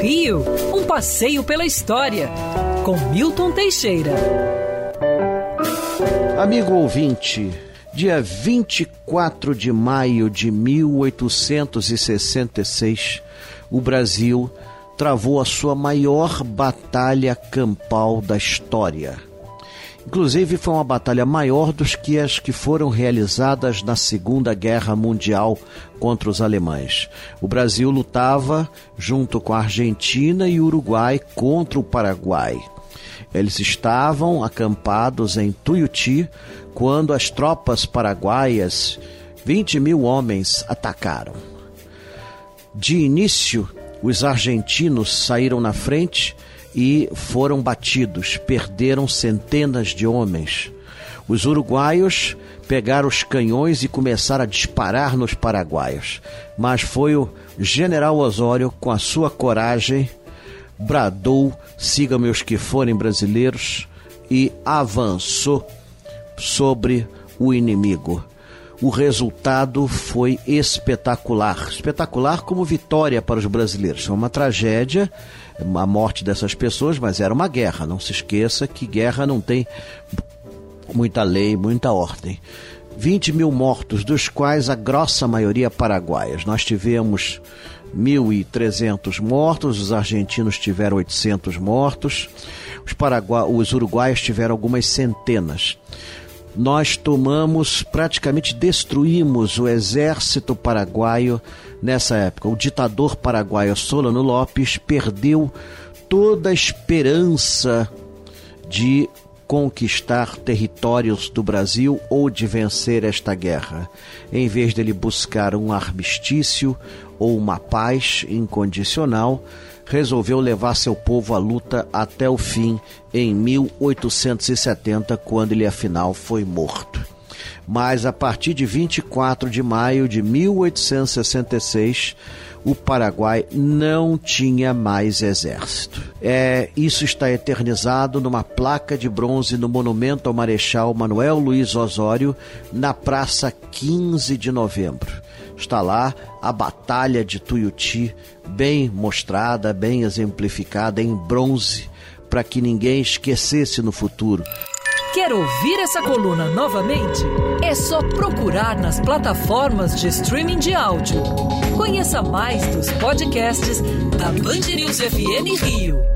Rio, um passeio pela história, com Milton Teixeira. Amigo ouvinte, dia 24 de maio de 1866, o Brasil travou a sua maior batalha campal da história. Inclusive, foi uma batalha maior dos que as que foram realizadas na Segunda Guerra Mundial contra os alemães. O Brasil lutava junto com a Argentina e o Uruguai contra o Paraguai. Eles estavam acampados em Tuiuti quando as tropas paraguaias, 20 mil homens, atacaram. De início, os argentinos saíram na frente e foram batidos, perderam centenas de homens. Os uruguaios pegaram os canhões e começaram a disparar nos paraguaios. Mas foi o general Osório, com a sua coragem, bradou: siga-me os que forem brasileiros, e avançou sobre o inimigo. O resultado foi espetacular. Espetacular como vitória para os brasileiros. Foi uma tragédia a morte dessas pessoas, mas era uma guerra. Não se esqueça que guerra não tem muita lei, muita ordem. 20 mil mortos, dos quais a grossa maioria paraguaias. Nós tivemos 1.300 mortos, os argentinos tiveram 800 mortos, os, paragua os uruguaios tiveram algumas centenas. Nós tomamos, praticamente destruímos o exército paraguaio nessa época. O ditador paraguaio Solano Lopes perdeu toda a esperança de conquistar territórios do Brasil ou de vencer esta guerra. Em vez dele buscar um armistício ou uma paz incondicional, resolveu levar seu povo à luta até o fim em 1870, quando ele afinal foi morto mas a partir de 24 de maio de 1866, o Paraguai não tinha mais exército. É, isso está eternizado numa placa de bronze no monumento ao Marechal Manuel Luiz Osório, na Praça 15 de Novembro. Está lá a Batalha de Tuiuti, bem mostrada, bem exemplificada em bronze, para que ninguém esquecesse no futuro. Quer ouvir essa coluna novamente? É só procurar nas plataformas de streaming de áudio. Conheça mais dos podcasts da Band News FM Rio.